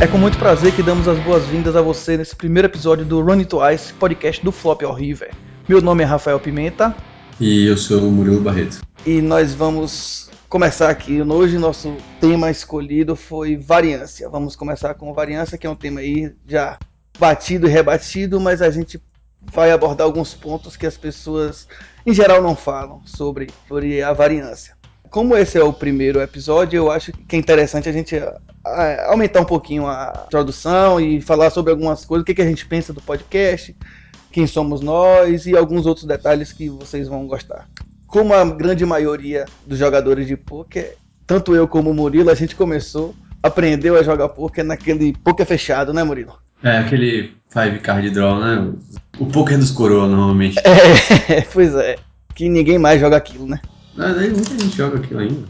É com muito prazer que damos as boas-vindas a você nesse primeiro episódio do Run It Twice, podcast do Flop All River. Meu nome é Rafael Pimenta. E eu sou o Murilo Barreto. E nós vamos começar aqui. Hoje nosso tema escolhido foi variância. Vamos começar com variância, que é um tema aí já batido e rebatido, mas a gente vai abordar alguns pontos que as pessoas em geral não falam sobre, sobre a variância. Como esse é o primeiro episódio, eu acho que é interessante a gente aumentar um pouquinho a introdução e falar sobre algumas coisas, o que, que a gente pensa do podcast, quem somos nós e alguns outros detalhes que vocês vão gostar. Como a grande maioria dos jogadores de poker, tanto eu como o Murilo, a gente começou, aprendeu a jogar poker naquele poker fechado, né, Murilo? É, aquele five card draw, né? O poker dos coroa, normalmente. É, pois é. Que ninguém mais joga aquilo, né? Mas aí muita gente joga aquilo ainda.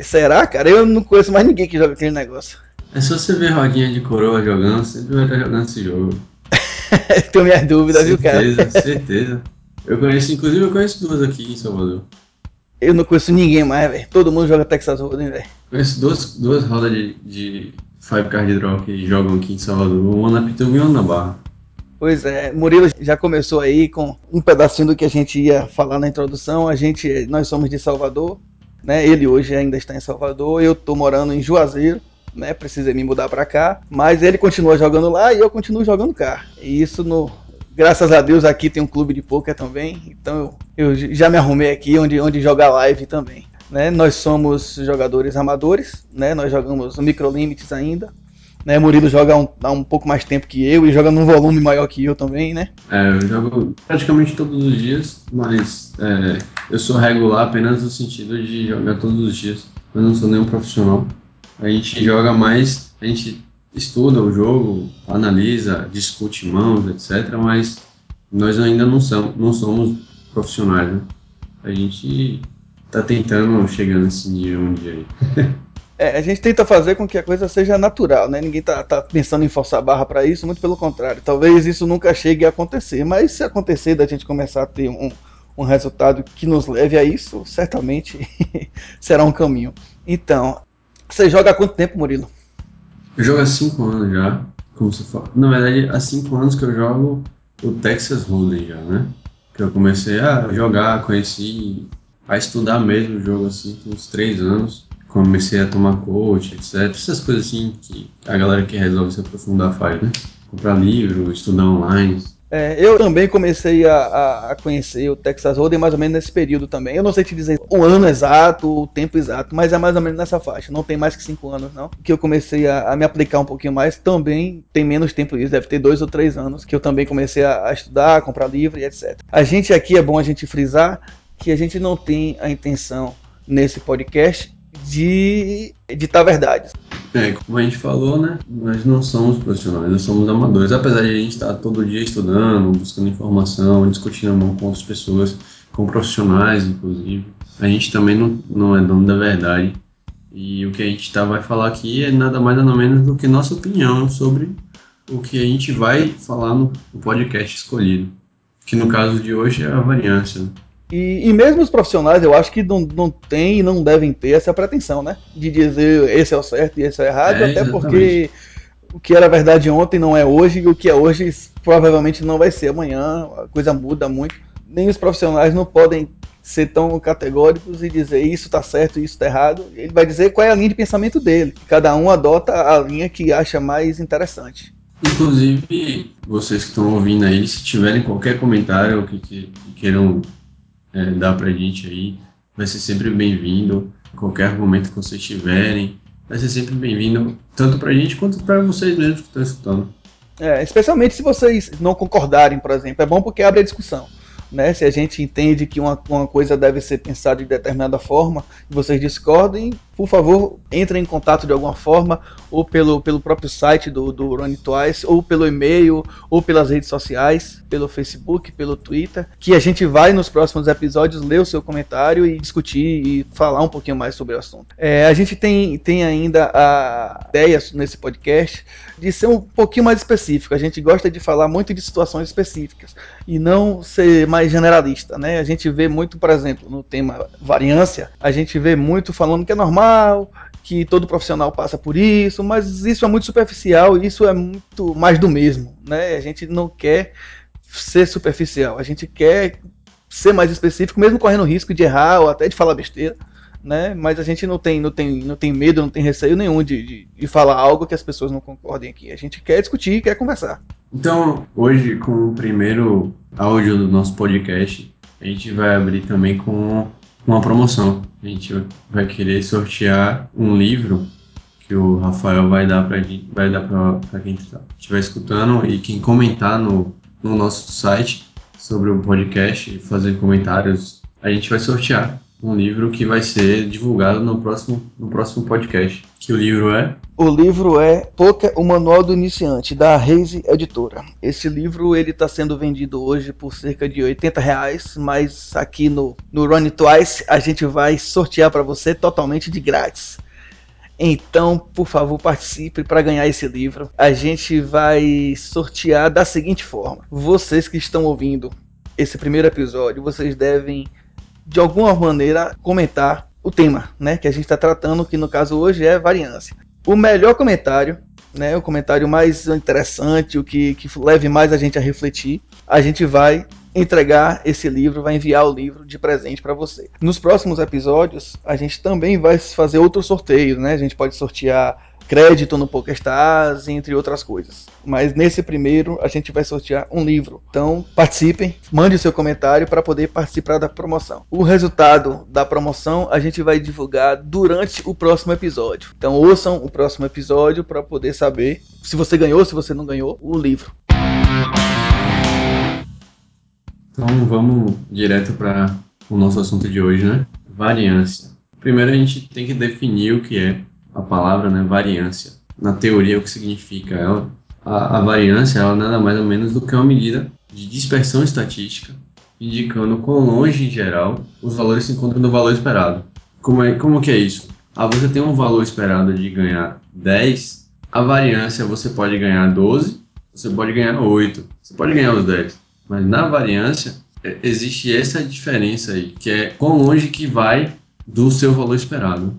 Será, cara? Eu não conheço mais ninguém que joga aquele negócio. É só você ver rodinha de coroa jogando, sempre vai estar jogando esse jogo. Tenho minhas dúvidas, viu, cara? Certeza, certeza. Eu conheço, inclusive eu conheço duas aqui em Salvador. Eu não conheço ninguém mais, velho. Todo mundo joga Texas Hold'em, velho. Conheço duas, duas rodas de, de Five Card Draw que jogam aqui em Salvador. Uma na Pituba e uma na Barra. Pois é, Murilo já começou aí com um pedacinho do que a gente ia falar na introdução. A gente, nós somos de Salvador, né? Ele hoje ainda está em Salvador, eu tô morando em Juazeiro, né? Precisei me mudar para cá, mas ele continua jogando lá e eu continuo jogando cá. E isso no graças a Deus aqui tem um clube de poker também, então eu, eu já me arrumei aqui onde onde jogar live também. Né? Nós somos jogadores amadores, né? Nós jogamos Micro Limits ainda, né, Murilo joga um, há um pouco mais tempo que eu e joga num volume maior que eu também, né? É, eu jogo praticamente todos os dias, mas é, eu sou regular apenas no sentido de jogar todos os dias. Eu não sou nenhum profissional. A gente joga mais, a gente estuda o jogo, analisa, discute mãos, etc. Mas nós ainda não somos, não somos profissionais, né? A gente tá tentando chegar nesse nível um dia aí. É, a gente tenta fazer com que a coisa seja natural, né? Ninguém tá, tá pensando em forçar a barra para isso, muito pelo contrário. Talvez isso nunca chegue a acontecer, mas se acontecer da gente começar a ter um, um resultado que nos leve a isso, certamente será um caminho. Então, você joga há quanto tempo, Murilo? Eu jogo há 5 anos já, como você fala. Na verdade, há 5 anos que eu jogo o Texas Hold'em já, né? Que eu comecei a jogar, conheci, a estudar mesmo o jogo assim, uns 3 anos comecei a tomar coach, etc. Essas coisas assim que a galera que resolve se aprofundar faz, né? Comprar livro, estudar online. É, eu também comecei a, a, conhecer o Texas Hold'em mais ou menos nesse período também. Eu não sei te dizer o ano exato, o tempo exato, mas é mais ou menos nessa faixa. Não tem mais que cinco anos, não. Que eu comecei a, a me aplicar um pouquinho mais. Também tem menos tempo isso, deve ter dois ou três anos que eu também comecei a, a estudar, a comprar livro e etc. A gente aqui é bom a gente frisar que a gente não tem a intenção nesse podcast de editar verdades. É, como a gente falou, né? Nós não somos profissionais, nós somos amadores. Apesar de a gente estar todo dia estudando, buscando informação, discutindo com outras pessoas, com profissionais, inclusive, a gente também não, não é dono da verdade. E o que a gente tá, vai falar aqui é nada mais nada menos do que nossa opinião sobre o que a gente vai falar no podcast escolhido. Que no caso de hoje é a variância. E, e, mesmo os profissionais, eu acho que não, não tem e não devem ter essa pretensão, né? De dizer esse é o certo e esse é o errado, é, até exatamente. porque o que era verdade ontem não é hoje, e o que é hoje provavelmente não vai ser amanhã, a coisa muda muito. Nem os profissionais não podem ser tão categóricos e dizer isso está certo e isso está errado. Ele vai dizer qual é a linha de pensamento dele. Cada um adota a linha que acha mais interessante. Inclusive, vocês que estão ouvindo aí, se tiverem qualquer comentário que, que, que queiram é, dá pra gente aí. Vai ser sempre bem-vindo. Qualquer argumento que vocês tiverem, vai ser sempre bem-vindo, tanto pra gente quanto pra vocês mesmos que estão escutando. É, especialmente se vocês não concordarem, por exemplo. É bom porque abre a discussão. Né? Se a gente entende que uma, uma coisa deve ser pensada de determinada forma e vocês discordem, por favor, entrem em contato de alguma forma, ou pelo, pelo próprio site do, do Run Twice, ou pelo e-mail, ou pelas redes sociais, pelo Facebook, pelo Twitter, que a gente vai nos próximos episódios ler o seu comentário e discutir e falar um pouquinho mais sobre o assunto. É, a gente tem, tem ainda a ideia nesse podcast de ser um pouquinho mais específico. A gente gosta de falar muito de situações específicas e não ser mais mais generalista, né? A gente vê muito, por exemplo, no tema variância, a gente vê muito falando que é normal, que todo profissional passa por isso, mas isso é muito superficial, isso é muito mais do mesmo, né? A gente não quer ser superficial, a gente quer ser mais específico, mesmo correndo risco de errar ou até de falar besteira, né? Mas a gente não tem, não tem, não tem medo, não tem receio nenhum de, de, de falar algo que as pessoas não concordem aqui. A gente quer discutir, quer conversar. Então, hoje, com o primeiro áudio do nosso podcast, a gente vai abrir também com uma promoção. A gente vai querer sortear um livro que o Rafael vai dar para vai dar para quem tá, estiver escutando e quem comentar no, no nosso site sobre o podcast e fazer comentários, a gente vai sortear um livro que vai ser divulgado no próximo, no próximo podcast. Que o livro é? O livro é Poker, o Manual do Iniciante, da Reise Editora. Esse livro ele está sendo vendido hoje por cerca de 80 reais, mas aqui no, no Run Twice a gente vai sortear para você totalmente de grátis. Então, por favor, participe para ganhar esse livro. A gente vai sortear da seguinte forma: vocês que estão ouvindo esse primeiro episódio, vocês devem de alguma maneira comentar o tema, né, que a gente está tratando, que no caso hoje é variância. O melhor comentário, né, o comentário mais interessante, o que, que leve mais a gente a refletir, a gente vai entregar esse livro, vai enviar o livro de presente para você. Nos próximos episódios, a gente também vai fazer outros sorteios, né? A gente pode sortear crédito no PokerStars, entre outras coisas. Mas nesse primeiro a gente vai sortear um livro. Então participem, mande o seu comentário para poder participar da promoção. O resultado da promoção a gente vai divulgar durante o próximo episódio. Então ouçam o próximo episódio para poder saber se você ganhou, se você não ganhou o livro. Então vamos direto para o nosso assunto de hoje, né? Variância. Primeiro a gente tem que definir o que é a palavra, né? Variância. Na teoria, o que significa ela? A, a variância ela nada mais ou menos do que uma medida de dispersão estatística, indicando quão longe, em geral, os valores se encontram do valor esperado. Como, é, como que é isso? Ah, você tem um valor esperado de ganhar 10, a variância você pode ganhar 12, você pode ganhar 8, você pode ganhar os 10. Mas na variância, é, existe essa diferença aí, que é quão longe que vai do seu valor esperado.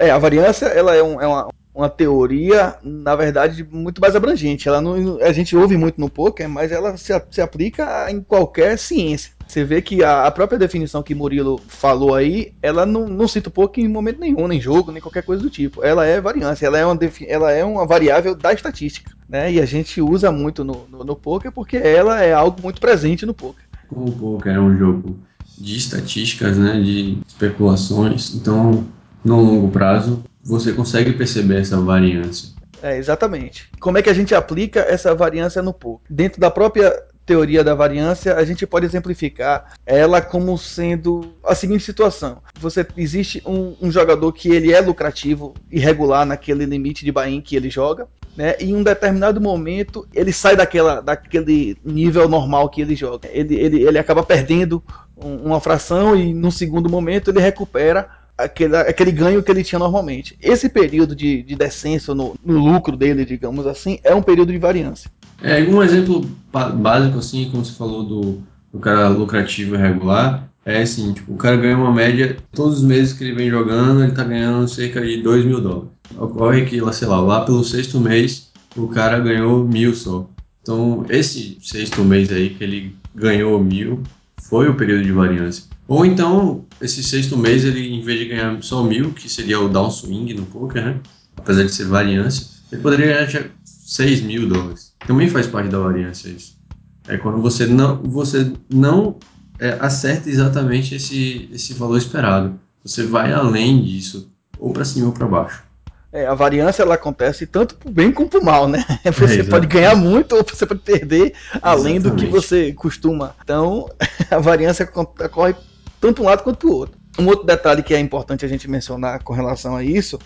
É, a variância ela é, um, é uma, uma teoria, na verdade, muito mais abrangente. Ela não, a gente ouve muito no poker, mas ela se, se aplica em qualquer ciência. Você vê que a, a, própria definição que Murilo falou aí, ela não, não cita o poker em momento nenhum, nem jogo, nem qualquer coisa do tipo. Ela é variância, ela é uma, ela é uma variável da estatística. Né? E a gente usa muito no, no, no poker porque ela é algo muito presente no poker. Como o poker é um jogo de estatísticas, né, de especulações, então no longo prazo você consegue perceber essa variância. É, exatamente. Como é que a gente aplica essa variância no poker? Dentro da própria teoria da variância, a gente pode exemplificar ela como sendo a seguinte situação: você existe um, um jogador que ele é lucrativo e regular naquele limite de buy que ele joga, né? E em um determinado momento ele sai daquela, daquele nível normal que ele joga. Ele, ele, ele acaba perdendo uma fração e no segundo momento ele recupera aquele, aquele ganho que ele tinha normalmente. Esse período de, de descenso no, no lucro dele, digamos assim, é um período de variância. É, um exemplo básico, assim, como você falou do, do cara lucrativo e regular, é assim, tipo, o cara ganha uma média, todos os meses que ele vem jogando, ele tá ganhando cerca de 2 mil dólares. Ocorre que, sei lá, lá pelo sexto mês, o cara ganhou mil só. Então, esse sexto mês aí que ele ganhou mil, foi o período de variância. Ou então, esse sexto mês, ele, em vez de ganhar só mil, que seria o downswing no poker, né? Apesar de ser variância, ele poderia ganhar 6 mil dólares. Também faz parte da variância isso. É quando você não, você não é, acerta exatamente esse, esse valor esperado. Você vai além disso, ou para cima ou para baixo. É, a variância ela acontece tanto pro bem como pro mal, né? Você é, pode ganhar muito ou você pode perder além exatamente. do que você costuma. Então, a variância ocorre tanto um lado quanto o outro. Um outro detalhe que é importante a gente mencionar com relação a isso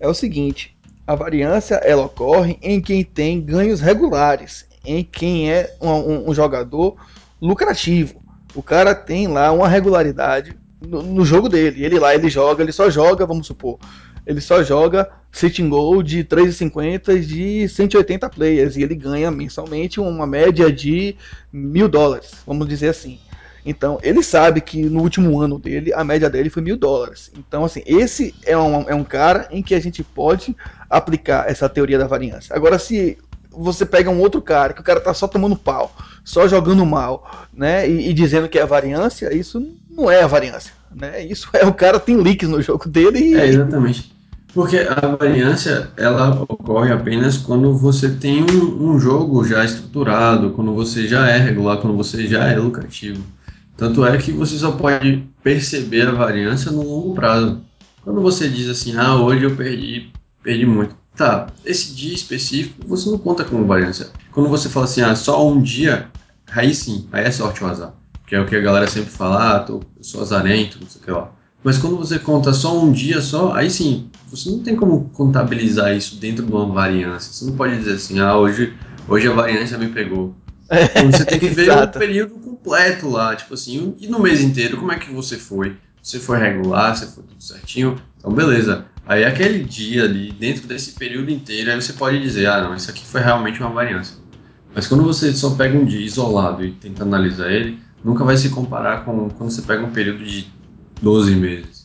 é o seguinte: a variância ela ocorre em quem tem ganhos regulares, em quem é um, um, um jogador lucrativo. O cara tem lá uma regularidade no, no, jogo dele. Ele lá, ele joga, ele só joga, vamos supor, ele só joga sitting goal de 3,50 de 180 players e ele ganha mensalmente uma média de mil dólares, vamos dizer assim. Então, ele sabe que no último ano dele, a média dele foi mil dólares. Então, assim, esse é um, é um cara em que a gente pode aplicar essa teoria da variância. Agora, se você pega um outro cara, que o cara tá só tomando pau, só jogando mal, né, e, e dizendo que é a variância, isso não é a variância, né? Isso é o cara tem leaks no jogo dele e... É, exatamente. Porque a variância ela ocorre apenas quando você tem um, um, jogo já estruturado, quando você já é regular, quando você já é lucrativo. Tanto é que você só pode perceber a variância no longo prazo. Quando você diz assim, ah, hoje eu perdi, perdi muito. Tá, esse dia específico você não conta como variância. Quando você fala assim, ah, só um dia, aí sim, aí é sorte ou azar. Que é o que a galera sempre fala, ah, tô, eu sou azarento, não sei o que lá. Mas quando você conta só um dia só, aí sim, você não tem como contabilizar isso dentro de uma variância. Você não pode dizer assim, ah, hoje, hoje a variância me pegou. Então, você tem que ver o período completo lá, tipo assim, e no mês inteiro, como é que você foi? Você foi regular, você foi tudo certinho? Então, beleza. Aí aquele dia ali, dentro desse período inteiro, aí você pode dizer, ah, não, isso aqui foi realmente uma variância. Mas quando você só pega um dia isolado e tenta analisar ele, nunca vai se comparar com quando você pega um período de 12 meses.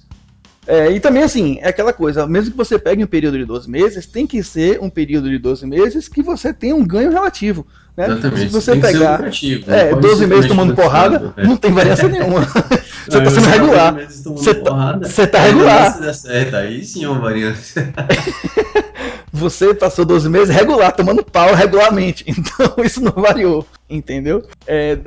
É, e também assim, é aquela coisa, mesmo que você pegue um período de 12 meses, tem que ser um período de 12 meses que você tenha um ganho relativo. Né? Exatamente. Se você tem pegar é, 12 meses tomando porrada, é. não tem variância nenhuma. você está sendo regular. Você tá, você tá regular. Se der certo, aí sim é uma variância. você passou 12 meses regular, tomando pau regularmente. Então isso não variou, entendeu? É,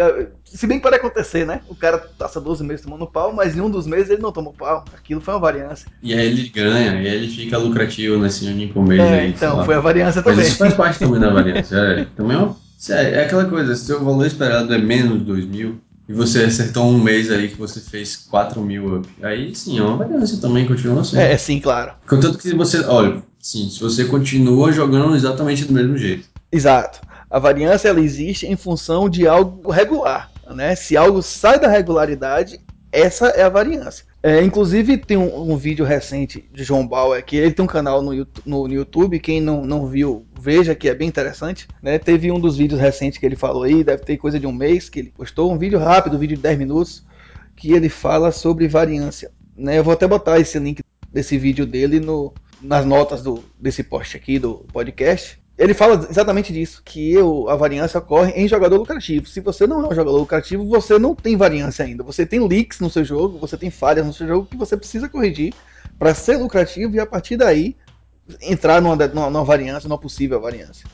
se bem que pode acontecer, né? O cara passa 12 meses tomando pau, mas em um dos meses ele não tomou pau. Aquilo foi uma variância. E aí ele ganha, e aí ele fica lucrativo nesse único mês é, aí. Então, foi a variância também. Mas isso faz parte também da variância. É, também é, uma, é aquela coisa, se o seu valor esperado é menos de 2 mil, e você acertou um mês aí que você fez 4 mil up, aí sim, é uma variância também, continua sendo. É, sim, claro. Contanto que você, olha, sim, se você continua jogando exatamente do mesmo jeito. Exato. A variância ela existe em função de algo regular. Né? Se algo sai da regularidade, essa é a variância. É, inclusive tem um, um, vídeo recente de João Bauer que ele tem um canal no, no, no, YouTube, quem não, não viu, veja que é bem interessante. Né? Teve um dos vídeos recentes que ele falou aí, deve ter coisa de um mês que ele postou, um vídeo rápido, um vídeo de 10 minutos, que ele fala sobre variância. Né? Eu vou até botar esse link desse vídeo dele no, nas notas do, desse post aqui do podcast ele fala exatamente disso, que a variância ocorre em jogador lucrativo. Se você não é um jogador lucrativo, você não tem variância ainda. Você tem leaks no seu jogo, você tem falhas no seu jogo que você precisa corrigir para ser lucrativo e a partir daí entrar numa, numa, numa variância, numa possível variância.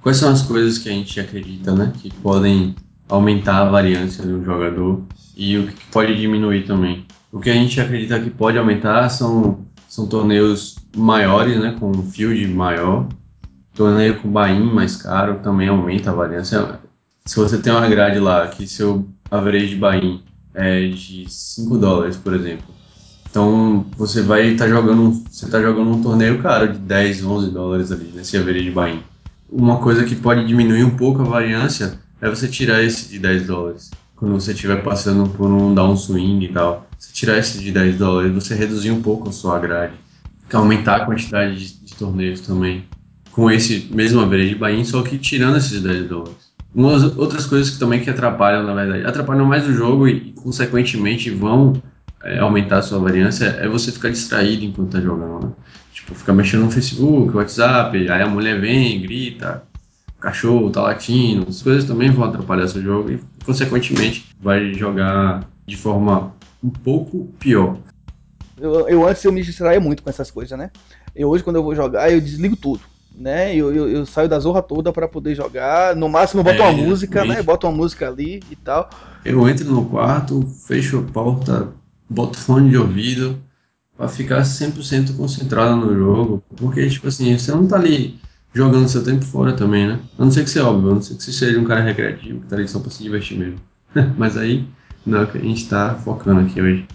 Quais são as coisas que a gente acredita, né, que podem aumentar a variância de um jogador e o que pode diminuir também? O que a gente acredita que pode aumentar são são torneios maiores, né, com um field maior. Torneio com buy mais caro também aumenta a variância. Se você tem uma grade lá que seu average buy é de 5 dólares, por exemplo. Então você vai estar tá jogando, você tá jogando um torneio caro de 10, 11 dólares ali nesse average buy Uma coisa que pode diminuir um pouco a variância é você tirar esse de 10 dólares. Quando você estiver passando por um downswing e tal se tirar esse de 10 dólares, você reduzir um pouco a sua grade, aumentar a quantidade de, de torneios também, com esse mesmo average buy só que tirando esses 10 dólares. Umas outras coisas que também que atrapalham, na verdade, atrapalham mais o jogo e, consequentemente, vão é, aumentar a sua variância, é você ficar distraído enquanto tá jogando, né? Tipo, ficar mexendo no Facebook, WhatsApp, aí a mulher vem, grita, o cachorro tá latindo, as coisas também vão atrapalhar seu jogo e, consequentemente, vai jogar de forma um pouco pior. Eu, eu antes eu me distraía muito com essas coisas, né? Eu hoje quando eu vou jogar eu desligo tudo, né? Eu, eu, eu saio da zorra toda para poder jogar. No máximo eu boto é, uma música, né? Boto uma música ali e tal. Eu entro no quarto, fecho a porta, boto fone de ouvido para ficar 100% concentrado no jogo, porque tipo assim, você não tá ali jogando seu tempo fora também, né? A não ser que você, óbvio, a não ser que você seja um cara recreativo, que tá ali só pra se divertir mesmo. Mas aí não, que a gente está focando aqui hoje.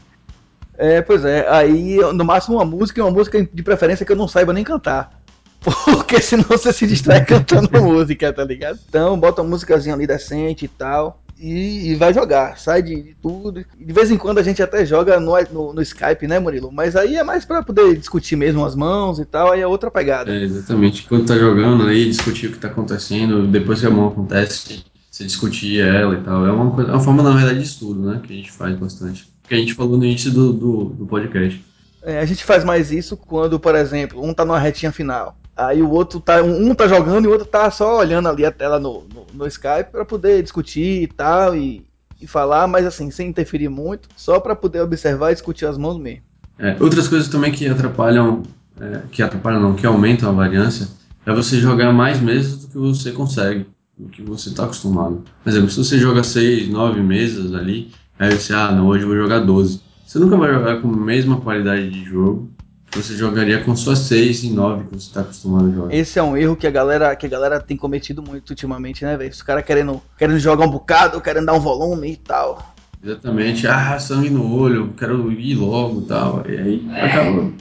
É, pois é, aí no máximo uma música, uma música de preferência que eu não saiba nem cantar. Porque senão você se distrai cantando música, tá ligado? Então bota uma músicazinha ali decente e tal. E, e vai jogar, sai de, de, tudo. De vez em quando a gente até joga no, no, no Skype, né, Murilo? Mas aí é mais para poder discutir mesmo as mãos e tal, aí é outra pegada. É, exatamente. Quando tá jogando aí, discutir o que tá acontecendo, depois que a mão acontece, você discutir ela e tal. É uma, coisa, é uma forma, na verdade, de estudo, né? Que a gente faz bastante. Que a gente falou no início do, do, do podcast. É, a gente faz mais isso quando, por exemplo, um tá numa retinha final. Aí o outro tá. Um tá jogando e o outro tá só olhando ali a tela no, no, no Skype para poder discutir e tal. E, e falar, mas assim, sem interferir muito, só para poder observar e discutir as mãos mesmo. É, outras coisas também que atrapalham, é, que atrapalham não, que aumentam a variância, é você jogar mais mesas do que você consegue, do que você está acostumado. Por exemplo, se você joga 6, 9 mesas ali, aí você, ah, não, hoje eu vou jogar 12. Você nunca vai jogar com a mesma qualidade de jogo você jogaria com suas 6 e 9 que você está acostumado a jogar. Esse é um erro que a galera, que a galera tem cometido muito ultimamente, né, velho? Os caras querendo, querendo jogar um bocado, querendo dar um volume e tal. Exatamente, ah, sangue no olho, quero ir logo e tal. E aí acaba,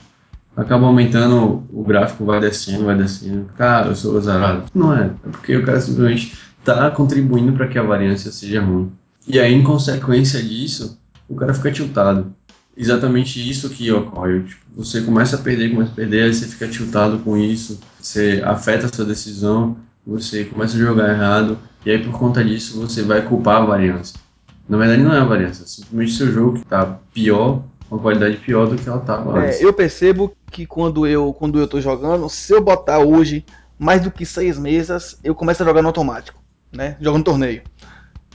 acaba aumentando, o gráfico vai descendo, vai descendo. Cara, eu sou azarado. Não é, é porque o cara simplesmente está contribuindo para que a variância seja ruim. E aí, em consequência disso, o cara fica tiltado exatamente isso que ocorre. Tipo, você começa a perder, começa a perder, aí você fica tiltado com isso, você afeta a sua decisão, você começa a jogar errado, e aí por conta disso você vai culpar a variância. Na verdade não é a variância, é simplesmente seu jogo que está pior, uma qualidade pior do que ela estava é, Eu percebo que quando eu, quando eu tô jogando, se eu botar hoje mais do que seis mesas, eu começo a jogar no automático, né? Jogando torneio.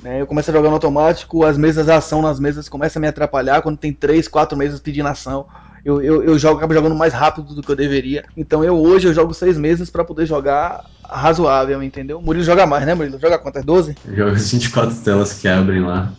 Né? Eu começo a jogar no automático, as mesas, a ação nas mesas começa a me atrapalhar quando tem três, quatro mesas pedindo ação. Eu, eu, eu jogo, acabo jogando mais rápido do que eu deveria. Então eu hoje eu jogo seis meses para poder jogar razoável, entendeu? Murilo joga mais, né, Murilo? Joga quantas? 12? Joga as 24 telas que abrem lá.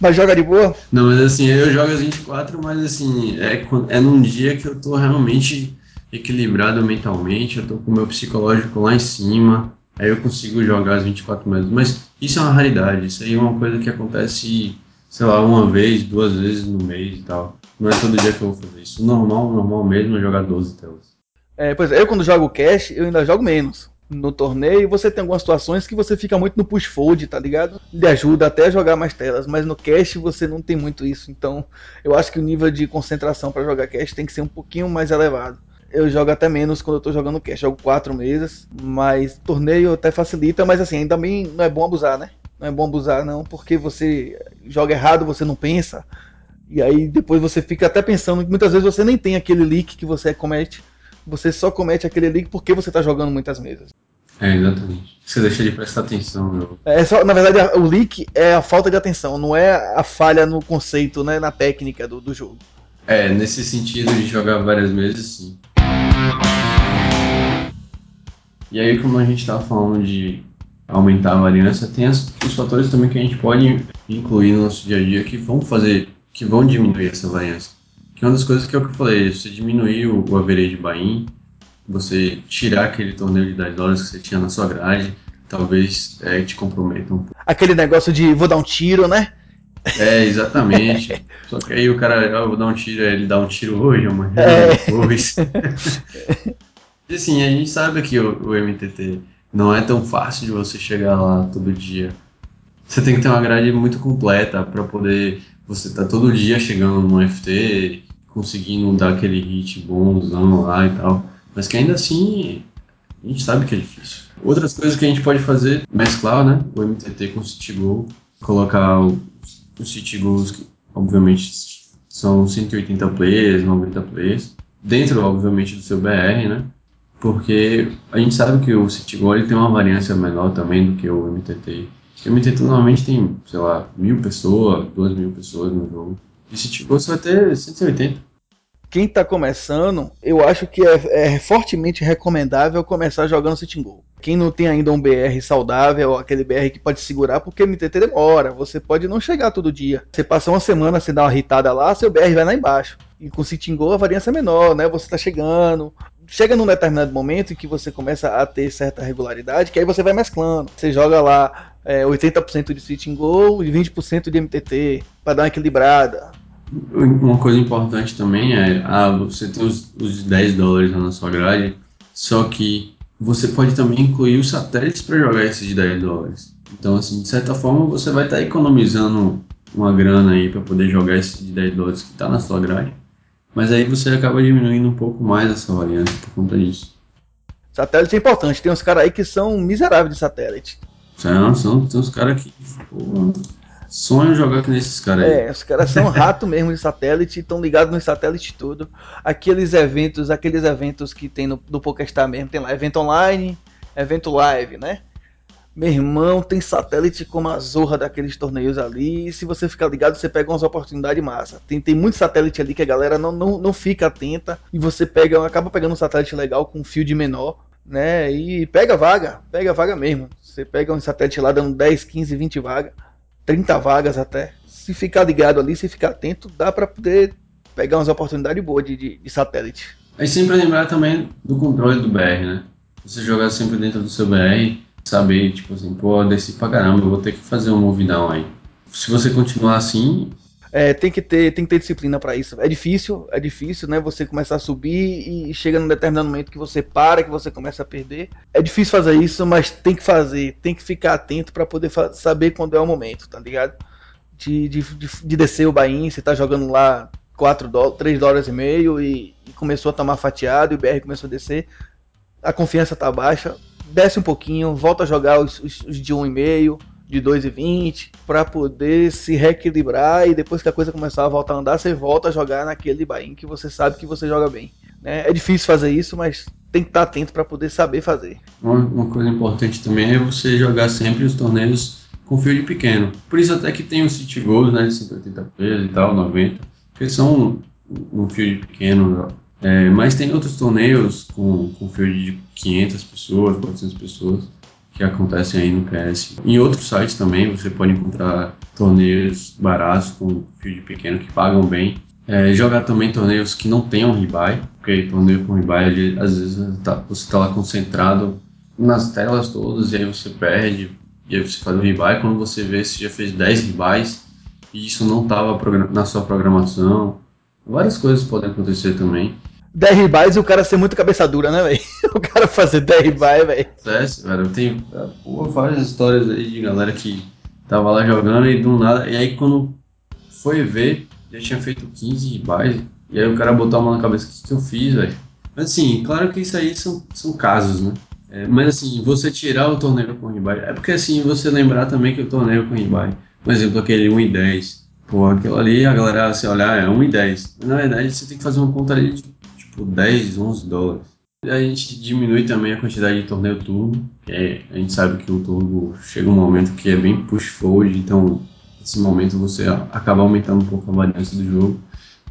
Mas joga de boa? Não, mas assim, eu jogo as 24, mas assim, é, é num dia que eu tô realmente equilibrado mentalmente, eu tô com o meu psicológico lá em cima, aí eu consigo jogar as 24 meses. Mas isso é uma raridade, isso aí é uma coisa que acontece, sei lá, uma vez, duas vezes no mês e tal. Não é todo dia que eu vou fazer isso. Normal, normal mesmo é jogar 12 telas. É, pois é, eu quando jogo cash, eu ainda jogo menos. No torneio, você tem algumas situações que você fica muito no push fold, tá ligado? Ele ajuda até a jogar mais telas, mas no cash você não tem muito isso. Então, eu acho que o nível de concentração para jogar cash tem que ser um pouquinho mais elevado eu jogo até menos quando eu tô jogando cash. Jogo quatro meses, mas torneio até facilita, mas assim, ainda bem não é bom abusar, né? Não é bom abusar, não, porque você joga errado, você não pensa. E aí depois você fica até pensando que muitas vezes você nem tem aquele leak que você comete. Você só comete aquele leak porque você tá jogando muitas mesas. É, exatamente. Você deixa de prestar atenção. Meu. É só, na verdade, o leak é a falta de atenção, não é a falha no conceito, né, na técnica do, do jogo. É, nesse sentido de jogar várias vezes, sim. E aí, como a gente estava falando de aumentar a variância, tem as, os fatores também que a gente pode incluir no nosso dia a dia que vão fazer, que vão diminuir essa variância. Que é uma das coisas que é o que eu falei, você diminuir o, o average buy-in, você tirar aquele torneio de 10 dólares que você tinha na sua grade, talvez é, te comprometa um pouco. Aquele negócio de vou dar um tiro, né? É, exatamente. Só que aí o cara, eu vou dar um tiro, ele dá um tiro hoje, amanhã, é. depois. e assim, a gente sabe que o, o, MTT não é tão fácil de você chegar lá todo dia. Você tem que ter uma grade muito completa para poder você estar tá todo dia chegando no FT, conseguindo dar aquele hit bonzão lá e tal. Mas que ainda assim, a gente sabe que é difícil. Outras coisas que a gente pode fazer, mesclar, né, o MTT com o City colocar o os City Goals, que obviamente são 180 players, 90 players, dentro, obviamente, do seu BR, né? Porque a gente sabe que o City Goal ele tem uma variância menor também do que o MTT. O MTT normalmente tem, sei lá, mil pessoas, duas mil pessoas no jogo. E City Goal você vai ter 180 quem está começando, eu acho que é, é, fortemente recomendável começar jogando Sitting Goal. Quem não tem ainda um BR saudável, aquele BR que pode segurar, porque MTT demora, você pode não chegar todo dia. Você passa uma semana sem dar uma irritada lá, seu BR vai lá embaixo. E com Sitting Goal a variância é menor, né? Você está chegando, chega num determinado momento em que você começa a ter certa regularidade, que aí você vai mesclando. Você joga lá é, 80% de sitting goal e 20% de MTT, para dar uma equilibrada. Uma coisa importante também é, ah, você tem os, os 10 dólares na sua grade, só que você pode também incluir os satélites para jogar esses 10 dólares. Então, assim, de certa forma, você vai estar tá economizando uma grana aí para poder jogar esse de 10 dólares que está na sua grade. Mas aí você acaba diminuindo um pouco mais essa variância por conta disso. Satélite é importante. Tem uns caras aí que são miseráveis de satélite. São, são, são os caras que. Pô, sonham jogar com esses caras aí. É, os caras são rato mesmo de satélite, estão ligados no satélite todo. Aqueles eventos, aqueles eventos que tem no, do PokerStar mesmo, tem lá evento online, evento live, né? Meu irmão, tem satélite como a zorra daqueles torneios ali. E se você ficar ligado, você pega umas oportunidades massa. Tem, tem muito satélite ali que a galera não, não, não fica atenta. E você pega, acaba pegando um satélite legal com um field menor, né? E pega vaga, pega vaga mesmo. Você pega um satélite lá dando 10, 15, 20 vagas, 30 vagas até. Se ficar ligado ali, se ficar atento, dá para poder pegar umas oportunidades boas de, de, de satélite. Aí sempre lembrar também do controle do BR, né? Você jogar sempre dentro do seu BR saber, tipo assim, pô, desci pra caramba, eu vou ter que fazer um move down aí. Se você continuar assim. É, tem que ter, tem que ter disciplina para isso. É difícil, é difícil, né? Você começar a subir e chega num determinado momento que você para, que você começa a perder. É difícil fazer isso, mas tem que fazer, tem que ficar atento para poder saber quando é o momento, tá ligado? De, de, de, de descer o bain, você tá jogando lá 4 dólares, 3 dólares e meio e, e começou a tomar fatiado e o BR começou a descer. A confiança tá baixa, desce um pouquinho, volta a jogar os, os, os de 1,5, de 2,20, para poder se reequilibrar e depois que a coisa começar a voltar a andar, você volta a jogar naquele bain que você sabe que você joga bem. Né? É difícil fazer isso, mas tem que estar atento para poder saber fazer. Uma, coisa importante também é você jogar sempre os torneios com field pequeno. Por isso até que tem os City Goals, né, de 180 pesos e tal, 90, que são um, um field pequeno é, mas tem outros torneios com, com field de 500 pessoas, 400 pessoas, que acontecem aí no PS. Em outros sites também você pode encontrar torneios baratos com field pequeno que pagam bem. É, jogar também torneios que não tenham rebuy, porque torneio com rebuy, às vezes tá, você está lá concentrado nas telas todas e aí você perde, e aí você faz o rebuy. Quando você vê, você já fez 10 rebuys e isso não estava na sua programação. Várias coisas podem acontecer também. 10 ribais e o cara ser muito cabeça dura, né, velho? O cara fazer 10 ribais, velho. Velho, eu tenho várias histórias aí de galera que tava lá jogando e do nada. E aí quando foi ver, já tinha feito 15 ribais. E aí o cara botou a mão na cabeça, o que, que eu fiz, velho? Mas assim, claro que isso aí são, são casos, né? É, mas assim, você tirar o torneio com ribai. É porque assim, você lembrar também que o torneio com ribai, por exemplo, aquele 1 e 10. Pô, aquilo ali, a galera, se olhar, é 1 e 10. Na verdade, você tem que fazer uma conta ali de tipo 10, 11 dólares. A gente diminui também a quantidade de torneio turbo, é, a gente sabe que o turbo chega um momento que é bem push forward, então nesse momento você acaba aumentando um pouco a variância do jogo.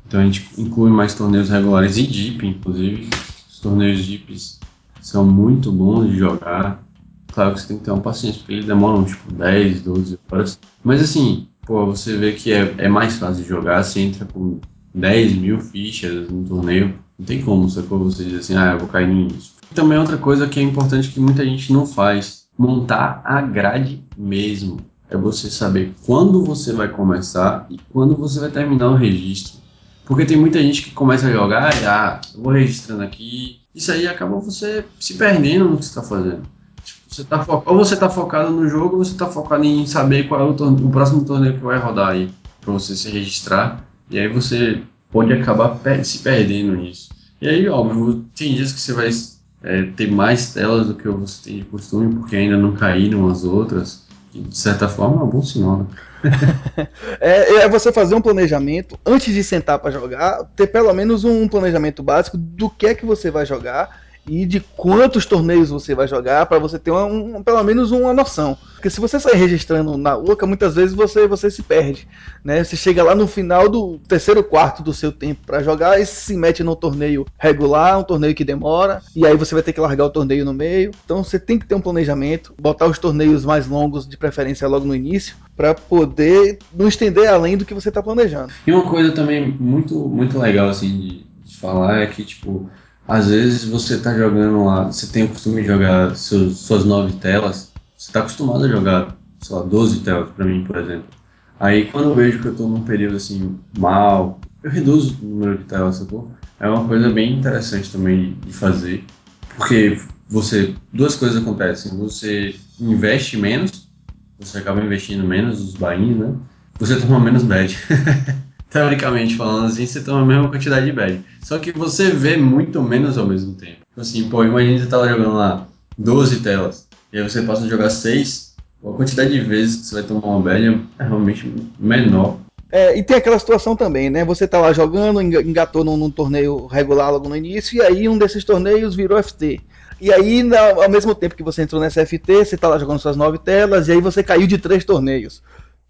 Então a gente inclui mais torneios regulares e deep, inclusive. Os torneios deeps são muito bons de jogar. Claro que você tem que ter uma paciência, porque eles demoram tipo 10, 12 horas. Mas assim, pô, você vê que é, é mais fácil de jogar, você entra com 10 mil fichas no torneio, não tem como, sacou? Você dizer assim, ah, eu vou cair nisso. E também outra coisa que é importante que muita gente não faz, montar a grade mesmo. É você saber quando você vai começar e quando você vai terminar o registro. Porque tem muita gente que começa a jogar e, ah, eu vou registrando aqui. Isso aí acaba você se perdendo no que você está fazendo. Tipo, você tá fo... Ou você está focado no jogo, ou você está focado em saber qual é o, torneio, o próximo torneio que vai rodar aí, para você se registrar. E aí você pode acabar se perdendo nisso. E aí, óbvio, tem dias que você vai é, ter mais telas do que você tem de costume, porque ainda não caíram as outras. E, de certa forma, é um bom sinal, é, é, você fazer um planejamento antes de sentar para jogar, ter pelo menos um planejamento básico do que é que você vai jogar e de quantos torneios você vai jogar para você ter uma, um, pelo menos uma noção. Porque se você sair registrando na louca, muitas vezes você, você se perde. Né? Você chega lá no final do terceiro quarto do seu tempo para jogar e se mete num torneio regular, um torneio que demora, e aí você vai ter que largar o torneio no meio. Então você tem que ter um planejamento, botar os torneios mais longos, de preferência logo no início, para poder não estender além do que você está planejando. E uma coisa também muito, muito legal assim de falar é que, tipo, às vezes você está jogando lá, você tem o costume de jogar seus, suas nove telas, você está acostumado a jogar, sei lá, 12 telas para mim, por exemplo. Aí quando eu vejo que eu estou num período assim, mal, eu reduzo o número de telas, sacou? É uma coisa bem interessante também de fazer, porque você, duas coisas acontecem, você investe menos, você acaba investindo menos os bains, né? Você toma menos bad. teoricamente falando assim, você toma a mesma quantidade de bad. Só que você vê muito menos ao mesmo tempo. Assim, pô, imagina você tava jogando lá 12 telas, e aí você passa a jogar 6, a quantidade de vezes que você vai tomar uma bad é realmente menor. É, e tem aquela situação também, né? Você tá lá jogando, engatou num, num, torneio regular logo no início, e aí um desses torneios virou FT. E aí, ao mesmo tempo que você entrou nessa FT, você tá lá jogando suas nove telas, e aí você caiu de três torneios.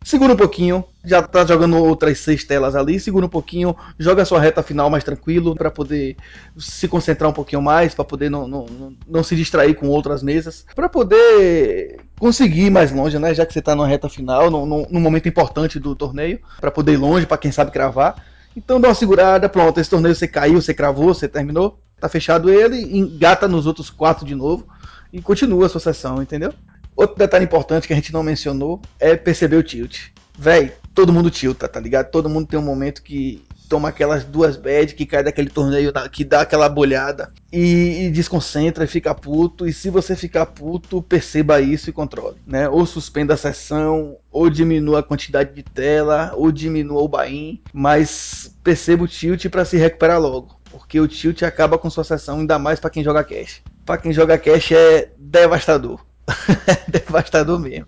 Segura um pouquinho, já tá jogando outras seis telas ali, segura um pouquinho, joga sua reta final mais tranquilo para poder se concentrar um pouquinho mais, para poder não, não, não se distrair com outras mesas, para poder conseguir ir mais longe, né? Já que você tá na reta final, num, num momento importante do torneio, para poder ir longe, para quem sabe cravar. Então dá uma segurada, pronto, esse torneio você caiu, você cravou, você terminou, tá fechado ele, engata nos outros quatro de novo e continua a sua sessão, entendeu? Outro detalhe importante que a gente não mencionou é perceber o tilt. Véi, todo mundo tilta, tá ligado? Todo mundo tem um momento que toma aquelas duas bad, que cai daquele torneio, que dá aquela bolhada e, e, desconcentra e fica puto. E se você ficar puto, perceba isso e controle, né? Ou suspenda a sessão, ou diminua a quantidade de tela, ou diminua o buy mas perceba o tilt para se recuperar logo, porque o tilt acaba com sua sessão, ainda mais para quem joga cash. Para quem joga cash é devastador. Devastador mesmo.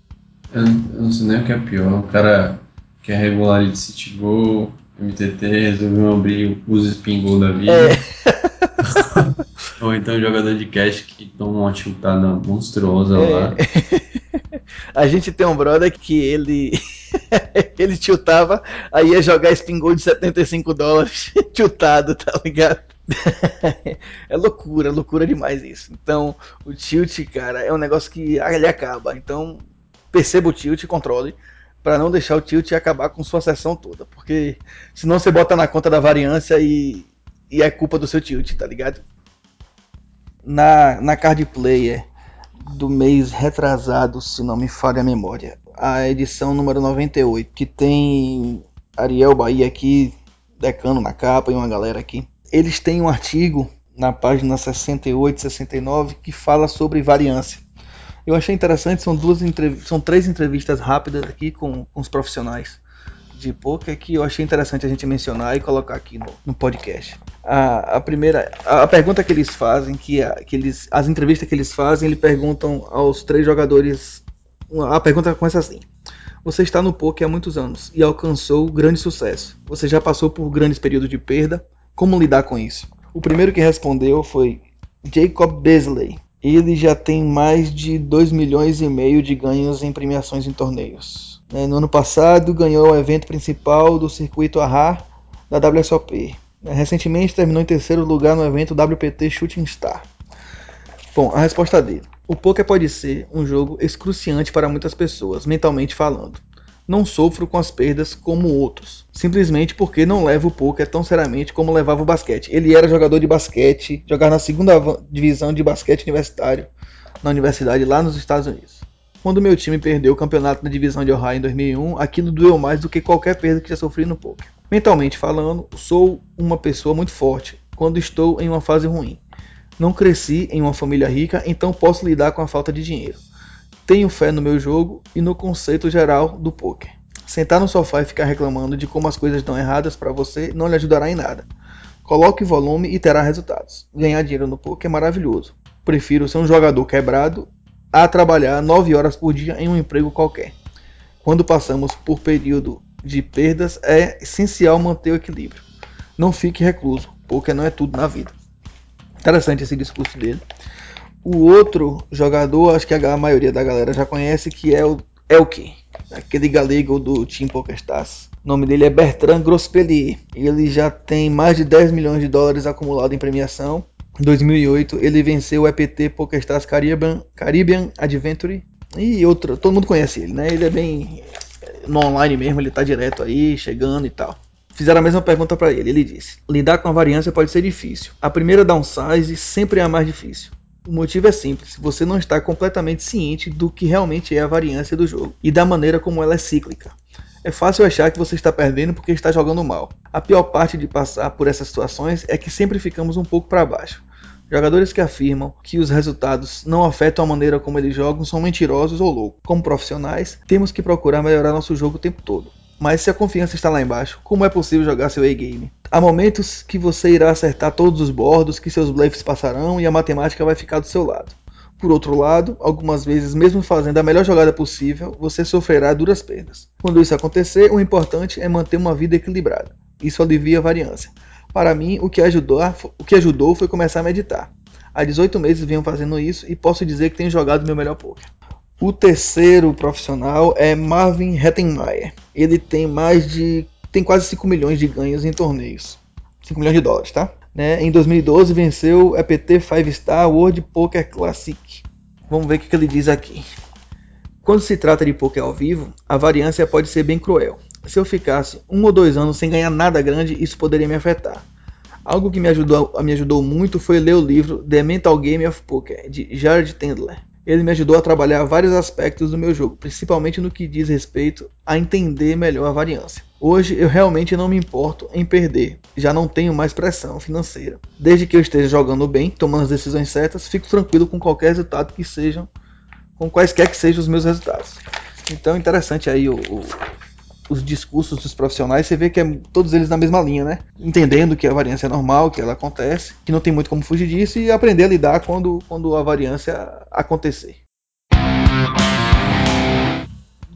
Eu, eu, não sei nem o que é pior. O cara que é regular de City Go, MTT, resolveu abrir os spin da vida. É. Ou então jogador de cash que toma uma chutada monstruosa é. lá. A gente tem um brother que ele ele tiltava, aí ia jogar spin goal de 75 dólares, tiltado, tá ligado? é loucura, loucura demais isso. Então, o tilt, cara, é um negócio que ele acaba. Então, perceba o tilt e controle para não deixar o tilt acabar com sua sessão toda, porque senão você bota na conta da variância e, e é culpa do seu tilt, tá ligado? Na, na card player do mês retrasado, se não me falha a memória, a edição número 98, que tem Ariel Bahia aqui, decano na capa e uma galera aqui eles têm um artigo na página 68, 69 que fala sobre variância. Eu achei interessante, são duas são três entrevistas rápidas aqui com, com os profissionais de poker que eu achei interessante a gente mencionar e colocar aqui no, no podcast. A, a primeira, a, pergunta que eles fazem, que, a, que eles, as entrevistas que eles fazem, eles perguntam aos três jogadores. A pergunta começa assim: Você está no poker há muitos anos e alcançou grande sucesso. Você já passou por grandes períodos de perda, como lidar com isso? O primeiro que respondeu foi Jacob Beasley. Ele já tem mais de 2 milhões e meio de ganhos em premiações em torneios. É, no ano passado ganhou o evento principal do circuito AHA da WSOP. É, recentemente terminou em terceiro lugar no evento WPT Shooting Star. Bom, a resposta dele. O poker pode ser um jogo excruciante para muitas pessoas, mentalmente falando não sofro com as perdas como outros, simplesmente porque não levo o poker tão seriamente como levava o basquete. Ele era jogador de basquete, jogar na segunda divisão de basquete universitário na universidade lá nos Estados Unidos. Quando meu time perdeu o campeonato na divisão de Ohio em 2001, aquilo doeu mais do que qualquer perda que já sofri no poker. Mentalmente falando, sou uma pessoa muito forte quando estou em uma fase ruim. Não cresci em uma família rica, então posso lidar com a falta de dinheiro. Tenho fé no meu jogo e no conceito geral do poker. Sentar no sofá e ficar reclamando de como as coisas estão erradas para você não lhe ajudará em nada. Coloque volume e terá resultados. Ganhar dinheiro no poker é maravilhoso. Prefiro ser um jogador quebrado a trabalhar 9 horas por dia em um emprego qualquer. Quando passamos por período de perdas, é essencial manter o equilíbrio. Não fique recluso, poker não é tudo na vida. Interessante esse discurso dele. O outro jogador, acho que a maioria da galera já conhece, que é o Elke, aquele galego do Team PokerStars. O nome dele é Bertrand Grospellier. Ele já tem mais de 10 milhões de dólares acumulado em premiação. Em 2008, ele venceu o EPT PokerStars Caribbean, Caribbean Adventure e outro, todo mundo conhece ele, né? Ele é bem no online mesmo, ele tá direto aí, chegando e tal. Fizeram a mesma pergunta para ele. Ele disse: Lidar com a variância pode ser difícil. A primeira downsize sempre é a mais difícil. O motivo é simples, você não está completamente ciente do que realmente é a variância do jogo e da maneira como ela é cíclica. É fácil achar que você está perdendo porque está jogando mal. A pior parte de passar por essas situações é que sempre ficamos um pouco para baixo. Jogadores que afirmam que os resultados não afetam a maneira como eles jogam são mentirosos ou loucos. Como profissionais, temos que procurar melhorar nosso jogo o tempo todo. Mas se a confiança está lá embaixo, como é possível jogar seu A-game? Há momentos que você irá acertar todos os bordos, que seus bluffs passarão e a matemática vai ficar do seu lado. Por outro lado, algumas vezes, mesmo fazendo a melhor jogada possível, você sofrerá duras perdas. Quando isso acontecer, o importante é manter uma vida equilibrada. Isso alivia a variância. Para mim, o que ajudou, o que ajudou foi começar a meditar. Há 18 meses venho fazendo isso e posso dizer que tenho jogado meu melhor poker. O terceiro profissional é Marvin Hettenmeier. Ele tem mais de. tem quase 5 milhões de ganhos em torneios. 5 milhões de dólares, tá? Né? Em 2012 venceu o EPT 5 Star World Poker Classic. Vamos ver o que ele diz aqui. Quando se trata de poker ao vivo, a variância pode ser bem cruel. Se eu ficasse um ou dois anos sem ganhar nada grande, isso poderia me afetar. Algo que me ajudou, me ajudou muito foi ler o livro The Mental Game of Poker, de Jared Tendler. Ele me ajudou a trabalhar vários aspectos do meu jogo, principalmente no que diz respeito a entender melhor a variância. Hoje eu realmente não me importo em perder, já não tenho mais pressão financeira. Desde que eu esteja jogando bem, tomando as decisões certas, fico tranquilo com qualquer resultado que sejam, com quaisquer que sejam os meus resultados. Então interessante aí o, o os discursos dos profissionais, você vê que é todos eles na mesma linha, né? Entendendo que a variância é normal, que ela acontece, que não tem muito como fugir disso e aprender a lidar quando, quando a variância acontecer.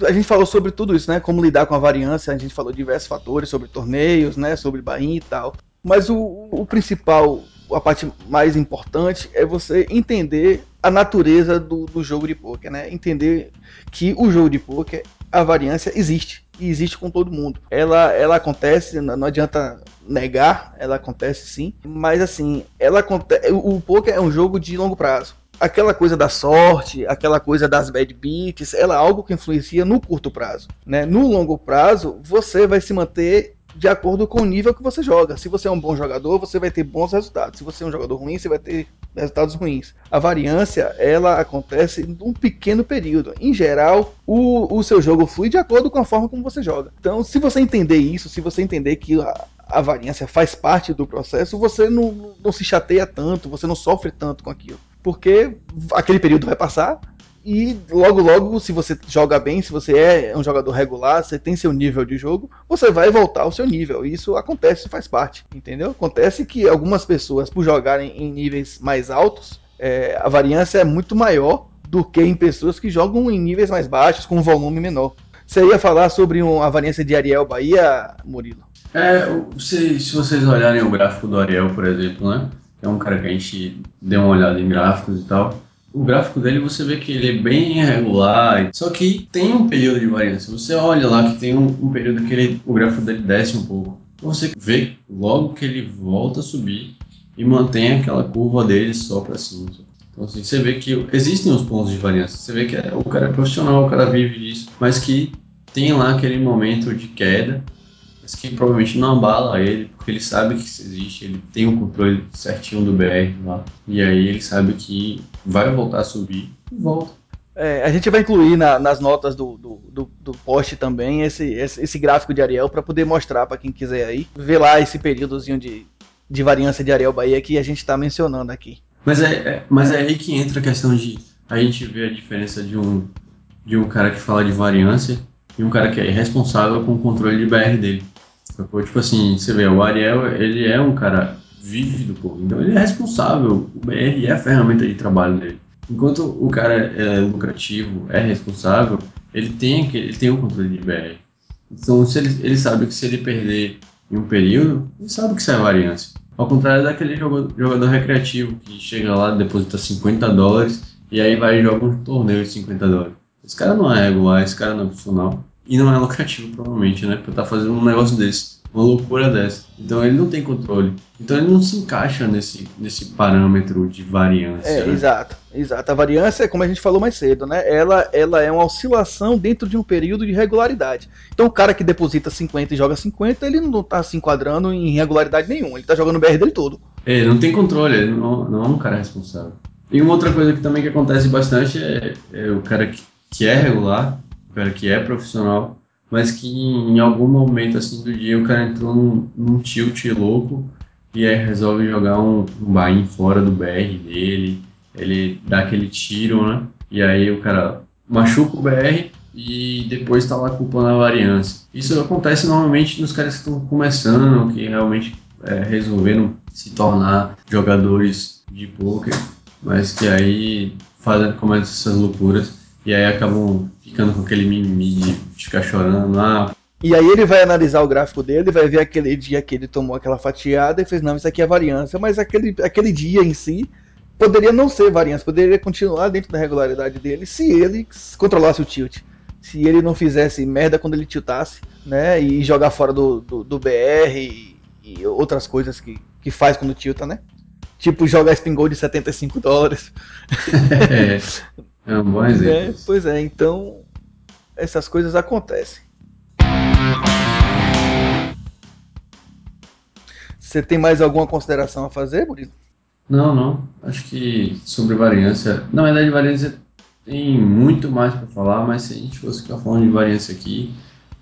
A gente falou sobre tudo isso, né? Como lidar com a variância, a gente falou diversos fatores sobre torneios, né? Sobre Bahia e tal. Mas o, o principal, a parte mais importante é você entender a natureza do, do jogo de poker, né? Entender que o jogo de poker, a variância existe e existe com todo mundo. Ela, ela acontece, não adianta negar, ela acontece sim, mas assim, ela acontece, o poker é um jogo de longo prazo. Aquela coisa da sorte, aquela coisa das bad beats, ela é algo que influencia no curto prazo, né? No longo prazo, você vai se manter de acordo com o nível que você joga. Se você é um bom jogador, você vai ter bons resultados. Se você é um jogador ruim, você vai ter resultados ruins. A variância, ela acontece num pequeno período. Em geral, o, o seu jogo flui de acordo com a forma como você joga. Então, se você entender isso, se você entender que a, a variância faz parte do processo, você não, não se chateia tanto, você não sofre tanto com aquilo. Porque aquele período vai passar, e logo, logo, se você joga bem, se você é um jogador regular, você tem seu nível de jogo, você vai voltar ao seu nível. Isso acontece, faz parte, entendeu? Acontece que algumas pessoas, por jogarem em níveis mais altos, é, a variância é muito maior do que em pessoas que jogam em níveis mais baixos, com um volume menor. Você ia falar sobre a variância de Ariel Bahia, Murilo? É, se, se vocês olharem o gráfico do Ariel, por exemplo, né? É um cara que a gente deu uma olhada em gráficos e tal o gráfico dele você vê que ele é bem irregular, só que tem um período de variância. Você olha lá que tem um, um período que ele, o gráfico dele desce um pouco. Você vê logo que ele volta a subir e mantém aquela curva dele só para cima. Então assim, você vê que existem os pontos de variância. Você vê que é, o cara é profissional, o cara vive disso, mas que tem lá aquele momento de queda mas que provavelmente não abala ele, porque ele sabe que isso existe, ele tem o um controle certinho do BR lá, e aí ele sabe que vai voltar a subir e volta. É, a gente vai incluir na, nas notas do, do, do, do, post também esse, esse, esse gráfico de Ariel para poder mostrar para quem quiser aí, ver lá esse períodozinho de, de variância de Ariel Bahia que a gente está mencionando aqui. Mas é, é, mas é aí que entra a questão de a gente ver a diferença de um, de um cara que fala de variância e um cara que é responsável com o controle de BR dele. Sacou? Tipo assim, você vê, o Ariel, ele é um cara vívido, pô. Então ele é responsável. O BR é a ferramenta de trabalho dele. Enquanto o cara é lucrativo, é responsável, ele tem, ele tem um controle de BR. Então se ele, ele sabe que se ele perder em um período, ele sabe que sai variância. Ao contrário daquele jogador, jogador recreativo que chega lá, deposita 50 dólares e aí vai e joga um torneio de 50 dólares. Esse cara não é regular, esse cara não é profissional e não é lucrativo, provavelmente, né? Pra estar tá fazendo um negócio desse, uma loucura dessa. Então ele não tem controle. Então ele não se encaixa nesse, nesse parâmetro de variância. É, né? exato, exato. A variância, como a gente falou mais cedo, né? Ela, ela é uma oscilação dentro de um período de regularidade. Então o cara que deposita 50 e joga 50, ele não tá se enquadrando em irregularidade nenhuma. Ele tá jogando o BR dele todo. É, ele não tem controle, ele não, não é um cara responsável. E uma outra coisa que também que acontece bastante é, é o cara que, que é regular cara que é profissional, mas que em algum momento assim do dia o cara entrou num, num tilt louco e aí resolve jogar um, um buy fora do BR dele, ele dá aquele tiro, né? E aí o cara machuca o BR e depois está lá culpando a variância. Isso acontece normalmente nos caras que estão começando, que realmente é, resolveram se tornar jogadores de poker, mas que aí fazem, cometem essas loucuras e aí acabam ficando com aquele mimimi de ficar chorando. Ah, e aí ele vai analisar o gráfico dele, vai ver aquele dia que ele tomou aquela fatiada e fez, não, isso aqui é variância, mas aquele, aquele dia em si poderia não ser variância, poderia continuar dentro da regularidade dele se ele controlasse o tilt. Se ele não fizesse merda quando ele tiltasse, né? E jogar fora do, do, do BR e, e, outras coisas que, que faz quando tilta, né? Tipo jogar spin gold de 75 dólares. é, é um bom exemplo. É, pois é, então essas coisas acontecem. Você tem mais alguma consideração a fazer, Murilo? Não, não. Acho que sobre variância. Na verdade, variância tem muito mais para falar, mas se a gente fosse ficar falando de variância aqui,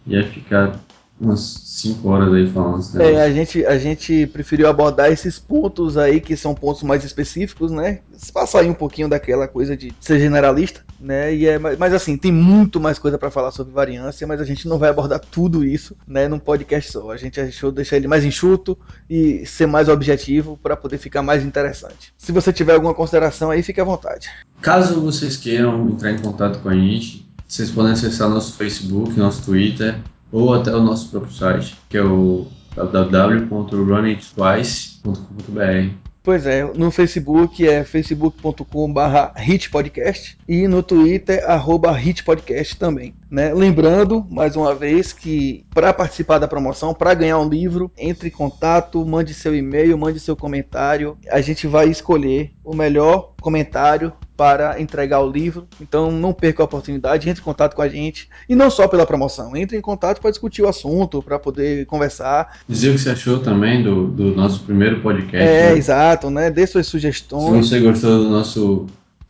ia ficar umas 5 horas aí falando. É, a gente, a gente preferiu abordar esses pontos aí, que são pontos mais específicos, né? Passar aí um pouquinho daquela coisa de ser generalista, né? E é, mas assim, tem muito mais coisa para falar sobre variância, mas a gente não vai abordar tudo isso, né, num podcast só. A gente achou deixar ele mais enxuto e ser mais objetivo para poder ficar mais interessante. Se você tiver alguma consideração aí, fique à vontade. Caso vocês queiram entrar em contato com a gente, vocês podem acessar nosso Facebook, nosso Twitter, ou até o nosso próprio site, que é o www.runitwice.com.br. Pois é, no Facebook é facebook.com.br hitpodcast e no Twitter, arroba hitpodcast também. Né? Lembrando, mais uma vez, que para participar da promoção, para ganhar um livro, entre em contato, mande seu e-mail, mande seu comentário. A gente vai escolher o melhor comentário para entregar o livro. Então não perca a oportunidade, entre em contato com a gente. E não só pela promoção, entre em contato para discutir o assunto, para poder conversar. Dizer o que você achou também do, do nosso primeiro podcast. É, né? exato, né? Dê suas sugestões. Se você gostou do nosso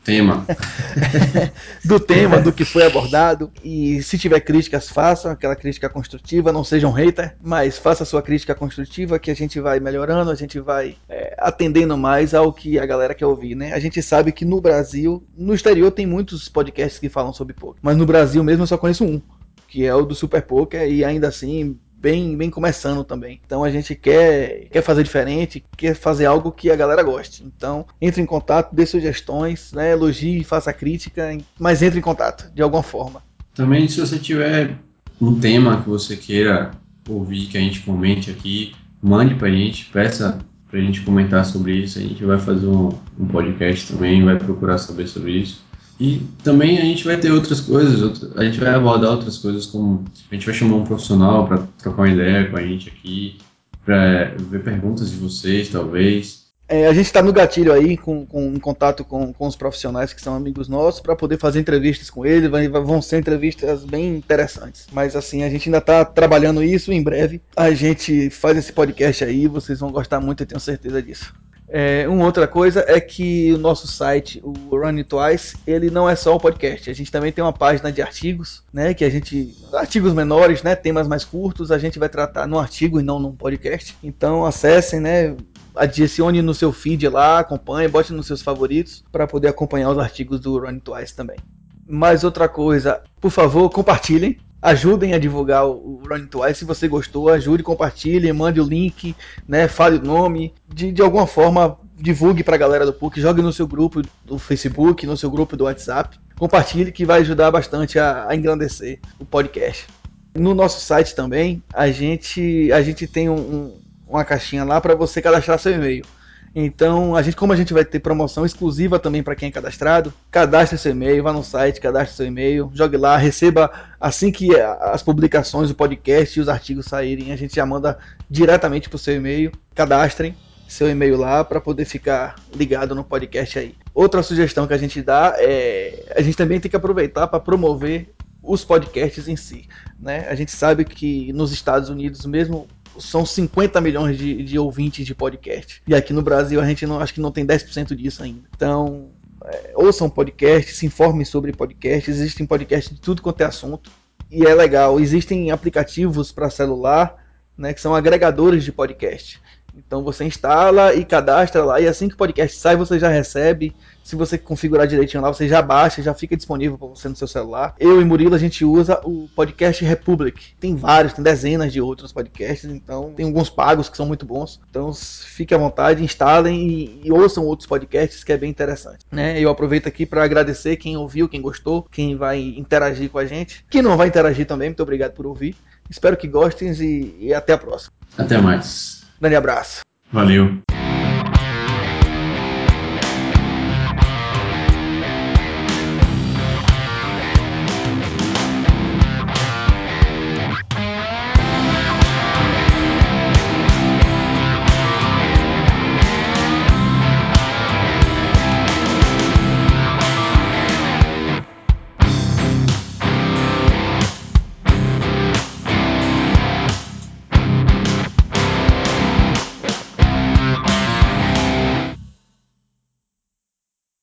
tema. do tema, do que foi abordado. E se tiver críticas, façam aquela crítica construtiva, não sejam um hater, mas faça sua crítica construtiva que a gente vai melhorando, a gente vai é, atendendo mais ao que a galera quer ouvir, né? A gente sabe que no Brasil, no exterior tem muitos podcasts que falam sobre poker, mas no Brasil mesmo eu só conheço um, que é o do Super Poker e ainda assim bem, bem começando também. Então a gente quer, quer fazer diferente, quer fazer algo que a galera goste. Então entre em contato, dê sugestões, né, elogie, faça crítica, mas entre em contato de alguma forma. Também se você tiver um tema que você queira ouvir que a gente comente aqui, mande pra gente, peça pra gente comentar sobre isso. A gente vai fazer um, um podcast também, vai procurar saber sobre isso. E também a gente vai ter outras coisas, a gente vai abordar outras coisas, como a gente vai chamar um profissional para trocar uma ideia com a gente aqui, para ver perguntas de vocês, talvez. É, a gente está no gatilho aí, com, com, em contato com, com os profissionais que são amigos nossos, para poder fazer entrevistas com eles. Vai, vão ser entrevistas bem interessantes. Mas assim, a gente ainda está trabalhando isso. Em breve a gente faz esse podcast aí. Vocês vão gostar muito, eu tenho certeza disso. É, uma outra coisa é que o nosso site, o Run Twice, ele não é só um podcast. A gente também tem uma página de artigos, né? Que a gente. Artigos menores, né? Temas mais curtos, a gente vai tratar no artigo e não num podcast. Então acessem, né? Adicione no seu feed lá, acompanhe, bote nos seus favoritos para poder acompanhar os artigos do Run Twice também. Mais outra coisa, por favor, compartilhem ajudem a divulgar o Running Twice. Se você gostou, ajude, compartilhe, mande o link, né, fale o nome, de, de alguma forma divulgue para a galera do PUC, jogue no seu grupo do Facebook, no seu grupo do WhatsApp, compartilhe que vai ajudar bastante a, a engrandecer o podcast. No nosso site também, a gente, a gente tem um, um, uma caixinha lá para você cadastrar seu e-mail. Então, a gente, como a gente vai ter promoção exclusiva também para quem é cadastrado, cadastre seu e-mail, vá no site, cadastre seu e-mail, jogue lá, receba assim que as publicações, o podcast e os artigos saírem, a gente já manda diretamente para o seu e-mail. Cadastrem seu e-mail lá para poder ficar ligado no podcast aí. Outra sugestão que a gente dá é a gente também tem que aproveitar para promover os podcasts em si, né? A gente sabe que nos Estados Unidos mesmo são 50 milhões de, de ouvintes de podcast. E aqui no Brasil a gente não acho que não tem 10% disso ainda. Então, é, ouçam podcast, se informem sobre podcasts. Existem podcasts de tudo quanto é assunto. E é legal. Existem aplicativos para celular, né, que são agregadores de podcast. Então você instala e cadastra lá, e assim que o podcast sai, você já recebe. Se você configurar direitinho lá, você já baixa, já fica disponível para você no seu celular. Eu e Murilo, a gente usa o podcast Republic. Tem vários, tem dezenas de outros podcasts, então tem alguns pagos que são muito bons. Então fique à vontade, instalem e, e ouçam outros podcasts que é bem interessante. Né? Eu aproveito aqui para agradecer quem ouviu, quem gostou, quem vai interagir com a gente. Quem não vai interagir também, muito obrigado por ouvir. Espero que gostem e, e até a próxima. Até mais. Grande abraço. Valeu.